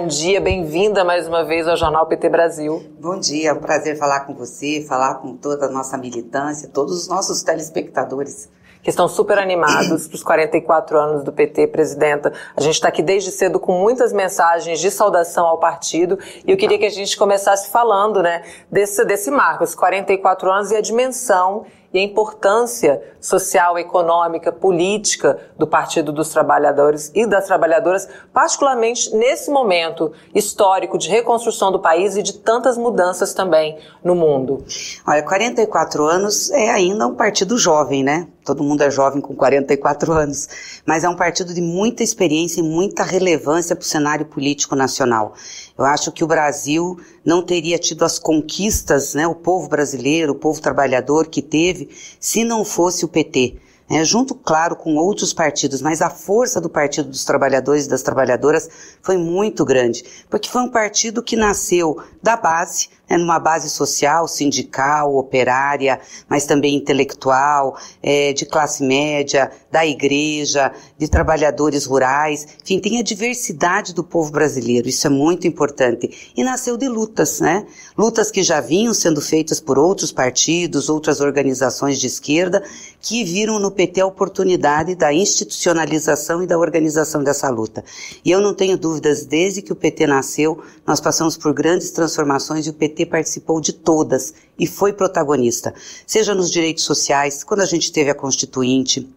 bom dia, bem-vinda mais uma vez ao Jornal PT Brasil. Bom dia, é um prazer falar com você, falar com toda a nossa militância, todos os nossos telespectadores que estão super animados para os 44 anos do PT, presidenta. A gente está aqui desde cedo com muitas mensagens de saudação ao partido e eu queria que a gente começasse falando, né, desse, desse marco, os 44 anos e a dimensão e a importância social, econômica, política do Partido dos Trabalhadores e das Trabalhadoras, particularmente nesse momento histórico de reconstrução do país e de tantas mudanças também no mundo. Olha, 44 anos é ainda um partido jovem, né? Todo mundo é jovem com 44 anos, mas é um partido de muita experiência e muita relevância para o cenário político nacional. Eu acho que o Brasil não teria tido as conquistas, né, o povo brasileiro, o povo trabalhador que teve, se não fosse o PT é, junto, claro, com outros partidos, mas a força do Partido dos Trabalhadores e das Trabalhadoras foi muito grande, porque foi um partido que nasceu da base, é, numa base social, sindical, operária, mas também intelectual, é, de classe média, da igreja, de trabalhadores rurais, enfim, tem a diversidade do povo brasileiro, isso é muito importante. E nasceu de lutas, né? Lutas que já vinham sendo feitas por outros partidos, outras organizações de esquerda, que viram no PT a oportunidade da institucionalização e da organização dessa luta. E eu não tenho dúvidas, desde que o PT nasceu, nós passamos por grandes transformações e o PT participou de todas e foi protagonista, seja nos direitos sociais, quando a gente teve a Constituinte,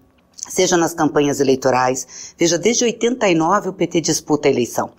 seja nas campanhas eleitorais. Veja, desde 89 o PT disputa a eleição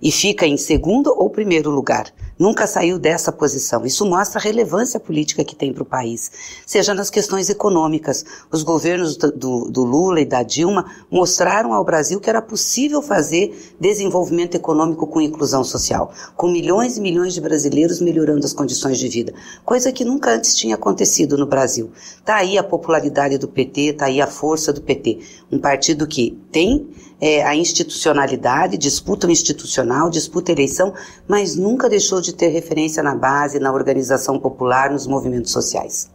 e fica em segundo ou primeiro lugar. Nunca saiu dessa posição. Isso mostra a relevância política que tem para o país. Seja nas questões econômicas. Os governos do, do, Lula e da Dilma mostraram ao Brasil que era possível fazer desenvolvimento econômico com inclusão social, com milhões e milhões de brasileiros melhorando as condições de vida, coisa que nunca antes tinha acontecido no Brasil. Está aí a popularidade do PT, está aí a força do PT. Um partido que tem é, a institucionalidade, disputa institucional, disputa eleição, mas nunca deixou de ter referência na base, na organização popular, nos movimentos sociais.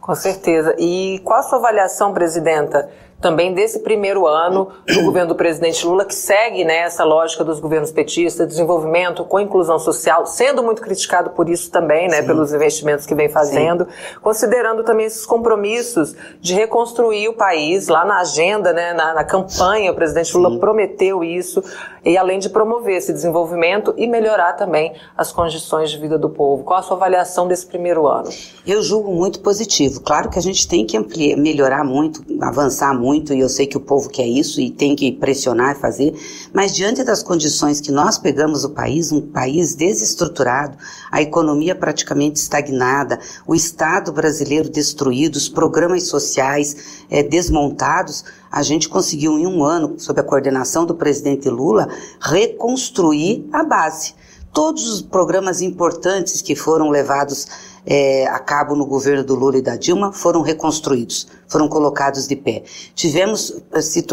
Com certeza. E qual a sua avaliação, presidenta, também desse primeiro ano do governo do presidente Lula, que segue né, essa lógica dos governos petistas, desenvolvimento com inclusão social, sendo muito criticado por isso também, né, pelos investimentos que vem fazendo, Sim. considerando também esses compromissos de reconstruir o país, lá na agenda, né, na, na campanha, o presidente Lula Sim. prometeu isso, e além de promover esse desenvolvimento e melhorar também as condições de vida do povo. Qual a sua avaliação desse primeiro ano? Eu julgo muito positivo. Claro que a gente tem que ampliar, melhorar muito, avançar muito muito e eu sei que o povo quer isso e tem que pressionar e fazer, mas diante das condições que nós pegamos o país, um país desestruturado, a economia praticamente estagnada, o Estado brasileiro destruído, os programas sociais é, desmontados, a gente conseguiu em um ano, sob a coordenação do presidente Lula, reconstruir a base. Todos os programas importantes que foram levados é, a cabo no governo do Lula e da Dilma foram reconstruídos, foram colocados de pé. Tivemos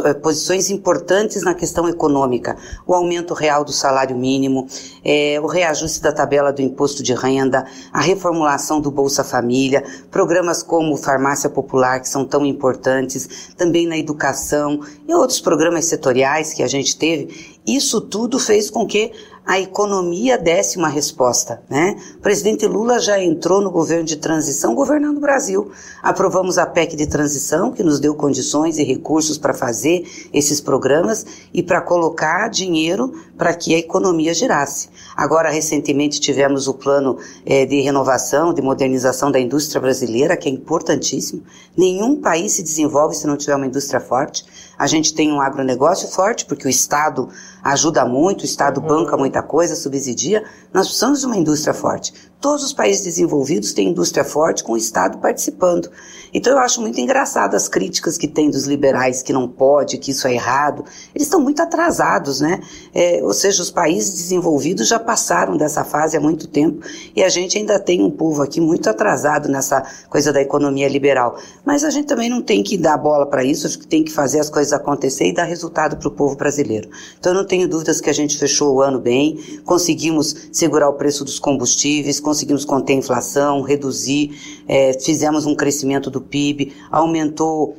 é, posições importantes na questão econômica, o aumento real do salário mínimo, é, o reajuste da tabela do imposto de renda, a reformulação do Bolsa Família, programas como Farmácia Popular, que são tão importantes, também na educação e outros programas setoriais que a gente teve. Isso tudo fez com que a economia desse uma resposta, né? O presidente Lula já entrou no governo de transição governando o Brasil. Aprovamos a PEC de transição, que nos deu condições e recursos para fazer esses programas e para colocar dinheiro para que a economia girasse. Agora, recentemente, tivemos o plano é, de renovação, de modernização da indústria brasileira, que é importantíssimo. Nenhum país se desenvolve se não tiver uma indústria forte. A gente tem um agronegócio forte, porque o Estado ajuda muito, o Estado banca muita coisa, subsidia. Nós precisamos de uma indústria forte. Todos os países desenvolvidos têm indústria forte com o Estado participando. Então eu acho muito engraçado as críticas que tem dos liberais que não pode, que isso é errado. Eles estão muito atrasados, né? É, ou seja, os países desenvolvidos já passaram dessa fase há muito tempo e a gente ainda tem um povo aqui muito atrasado nessa coisa da economia liberal. Mas a gente também não tem que dar bola para isso, acho que tem que fazer as coisas acontecer e dar resultado para o povo brasileiro. Então eu não tenho dúvidas que a gente fechou o ano bem, conseguimos segurar o preço dos combustíveis, conseguimos conter a inflação, reduzir, é, fizemos um crescimento do PIB, aumentou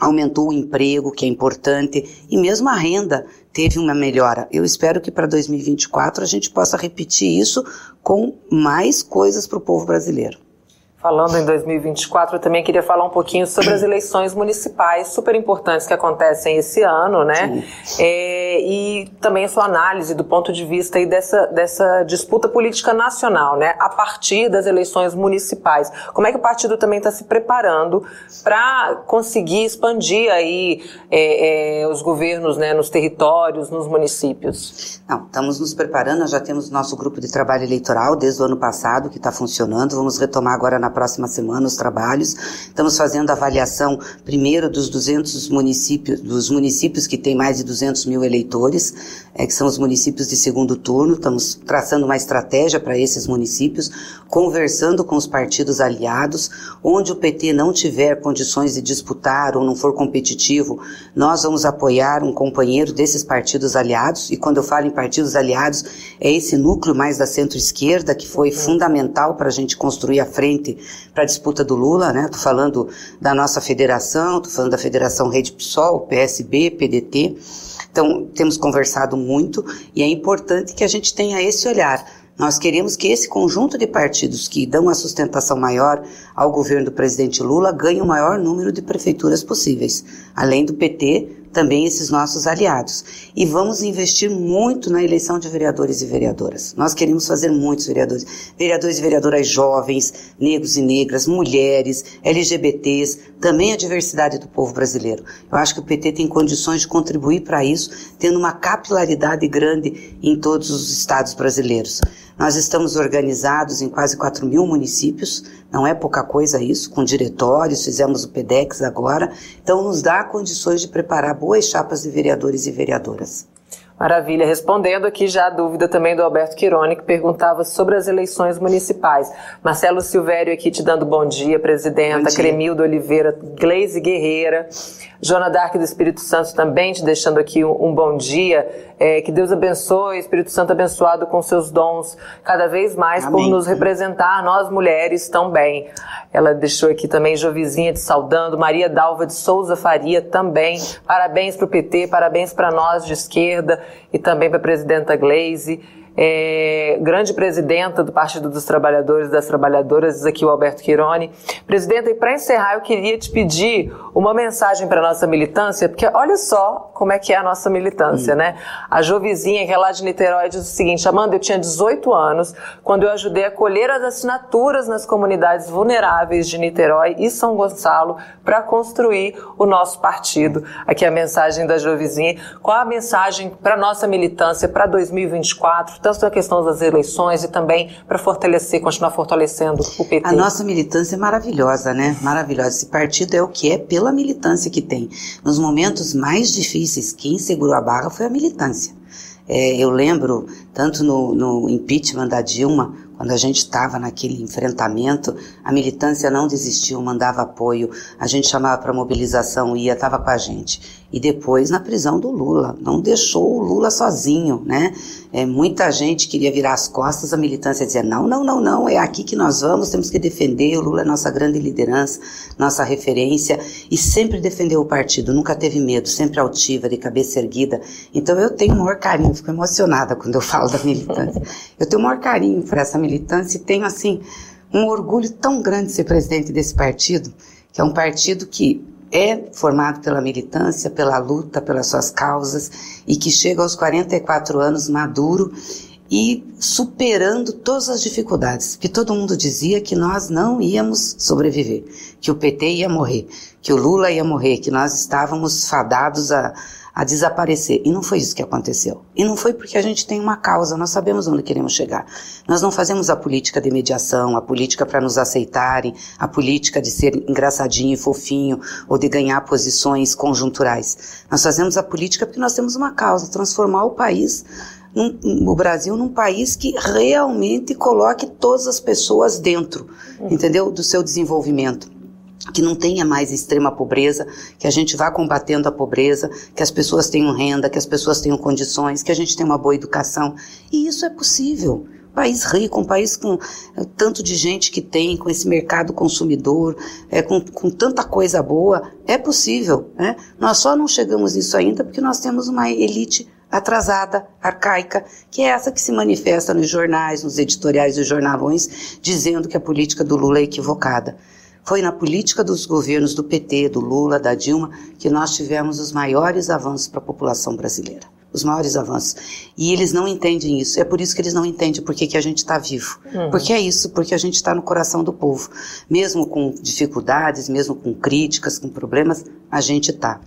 aumentou o emprego, que é importante, e mesmo a renda teve uma melhora. Eu espero que para 2024 a gente possa repetir isso com mais coisas para o povo brasileiro. Falando em 2024, eu também queria falar um pouquinho sobre as eleições municipais super importantes que acontecem esse ano, né? É, e também a sua análise do ponto de vista aí dessa, dessa disputa política nacional, né? A partir das eleições municipais. Como é que o partido também está se preparando para conseguir expandir aí é, é, os governos né, nos territórios, nos municípios? Não, estamos nos preparando, nós já temos nosso grupo de trabalho eleitoral desde o ano passado que está funcionando, vamos retomar agora na próxima semana os trabalhos. Estamos fazendo avaliação primeiro dos 200 municípios, dos municípios que têm mais de 200 mil eleitores, é, que são os municípios de segundo turno. Estamos traçando uma estratégia para esses municípios, conversando com os partidos aliados, onde o PT não tiver condições de disputar ou não for competitivo, nós vamos apoiar um companheiro desses partidos aliados. E quando eu falo em partidos aliados, é esse núcleo mais da centro-esquerda que foi fundamental para a gente construir a frente para a disputa do Lula, né? Tô falando da nossa federação, tô falando da Federação Rede PSOL, PSB, PDT. Então, temos conversado muito e é importante que a gente tenha esse olhar. Nós queremos que esse conjunto de partidos que dão a sustentação maior ao governo do presidente Lula ganhe o maior número de prefeituras possíveis. Além do PT, também esses nossos aliados. E vamos investir muito na eleição de vereadores e vereadoras. Nós queremos fazer muitos vereadores. Vereadores e vereadoras jovens, negros e negras, mulheres, LGBTs, também a diversidade do povo brasileiro. Eu acho que o PT tem condições de contribuir para isso, tendo uma capilaridade grande em todos os estados brasileiros. Nós estamos organizados em quase 4 mil municípios, não é pouca coisa isso, com diretórios, fizemos o PEDEX agora, então nos dá condições de preparar boas chapas de vereadores e vereadoras. Maravilha. Respondendo aqui já a dúvida também do Alberto Quironi, que perguntava sobre as eleições municipais. Marcelo Silvério aqui te dando bom dia, presidenta. Bom dia. Cremildo Oliveira, Gleise Guerreira. Jona Dark do Espírito Santo também te deixando aqui um, um bom dia. É, que Deus abençoe, Espírito Santo abençoado com seus dons cada vez mais Amém. por nos representar, nós mulheres também. Ela deixou aqui também Jovizinha te saudando, Maria Dalva de Souza Faria também. Parabéns para o PT, parabéns para nós de esquerda e também para a presidenta Glaze é, grande presidenta do Partido dos Trabalhadores e das Trabalhadoras, diz aqui o Alberto Quironi. Presidenta, e para encerrar, eu queria te pedir uma mensagem para a nossa militância, porque olha só como é que é a nossa militância, hum. né? A Jovizinha, que é lá de Niterói, diz o seguinte: Amanda, eu tinha 18 anos quando eu ajudei a colher as assinaturas nas comunidades vulneráveis de Niterói e São Gonçalo para construir o nosso partido. Aqui a mensagem da Jovizinha. Qual a mensagem para a nossa militância para 2024? Tanto na questão das eleições e também para fortalecer, continuar fortalecendo o PT. A nossa militância é maravilhosa, né? Maravilhosa. Esse partido é o que é pela militância que tem. Nos momentos mais difíceis, quem segurou a barra foi a militância. É, eu lembro, tanto no, no impeachment da Dilma, quando a gente estava naquele enfrentamento, a militância não desistiu, mandava apoio, a gente chamava para mobilização, ia, estava com a gente. E depois na prisão do Lula, não deixou o Lula sozinho, né? É, muita gente queria virar as costas, a militância dizia: não, não, não, não, é aqui que nós vamos, temos que defender. O Lula é nossa grande liderança, nossa referência, e sempre defendeu o partido, nunca teve medo, sempre altiva, de cabeça erguida. Então eu tenho o maior carinho, fico emocionada quando eu falo da militância. Eu tenho o maior carinho por essa militância e tenho, assim, um orgulho tão grande de ser presidente desse partido, que é um partido que é formado pela militância, pela luta, pelas suas causas e que chega aos 44 anos maduro e superando todas as dificuldades, que todo mundo dizia que nós não íamos sobreviver, que o PT ia morrer, que o Lula ia morrer, que nós estávamos fadados a, a desaparecer. E não foi isso que aconteceu. E não foi porque a gente tem uma causa, nós sabemos onde queremos chegar. Nós não fazemos a política de mediação, a política para nos aceitarem, a política de ser engraçadinho e fofinho ou de ganhar posições conjunturais. Nós fazemos a política porque nós temos uma causa, transformar o país num, o Brasil num país que realmente coloque todas as pessoas dentro, entendeu? Do seu desenvolvimento que não tenha mais extrema pobreza, que a gente vá combatendo a pobreza, que as pessoas tenham renda, que as pessoas tenham condições, que a gente tenha uma boa educação. E isso é possível. país rico, um país com é, tanto de gente que tem, com esse mercado consumidor, é, com, com tanta coisa boa, é possível. Né? Nós só não chegamos nisso ainda porque nós temos uma elite atrasada, arcaica, que é essa que se manifesta nos jornais, nos editoriais dos jornalões, dizendo que a política do Lula é equivocada. Foi na política dos governos do PT, do Lula, da Dilma, que nós tivemos os maiores avanços para a população brasileira. Os maiores avanços. E eles não entendem isso. É por isso que eles não entendem por que, que a gente está vivo. Uhum. Porque é isso, porque a gente está no coração do povo. Mesmo com dificuldades, mesmo com críticas, com problemas, a gente está.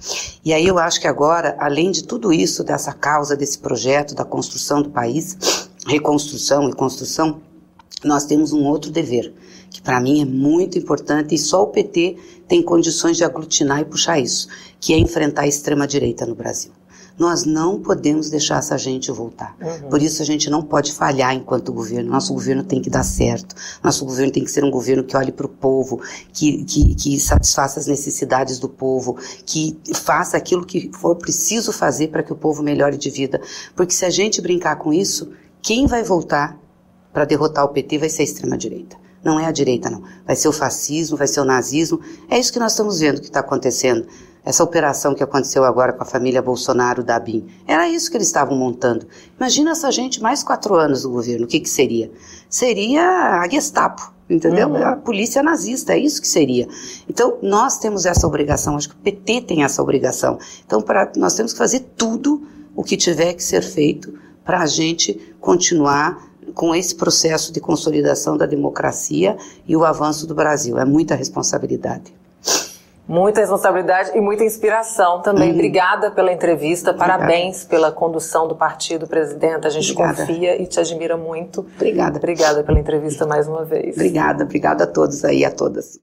E aí eu acho que agora, além de tudo isso, dessa causa, desse projeto, da construção do país, reconstrução e construção, nós temos um outro dever que para mim é muito importante e só o PT tem condições de aglutinar e puxar isso, que é enfrentar a extrema-direita no Brasil. Nós não podemos deixar essa gente voltar. Uhum. Por isso a gente não pode falhar enquanto governo. Nosso governo tem que dar certo. Nosso governo tem que ser um governo que olhe para o povo, que, que, que satisfaça as necessidades do povo, que faça aquilo que for preciso fazer para que o povo melhore de vida. Porque se a gente brincar com isso, quem vai voltar para derrotar o PT vai ser a extrema-direita. Não é a direita, não. Vai ser o fascismo, vai ser o nazismo. É isso que nós estamos vendo que está acontecendo. Essa operação que aconteceu agora com a família Bolsonaro da BIM. Era isso que eles estavam montando. Imagina essa gente mais quatro anos do governo. O que, que seria? Seria a Gestapo, entendeu? Uhum. A polícia nazista, é isso que seria. Então, nós temos essa obrigação, acho que o PT tem essa obrigação. Então, pra, nós temos que fazer tudo o que tiver que ser feito para a gente continuar com esse processo de consolidação da democracia e o avanço do Brasil. É muita responsabilidade. Muita responsabilidade e muita inspiração também. Uhum. Obrigada pela entrevista, Obrigada. parabéns pela condução do partido, presidente. A gente Obrigada. confia e te admira muito. Obrigada. Obrigada pela entrevista mais uma vez. Obrigada, obrigada a todos aí, a todas.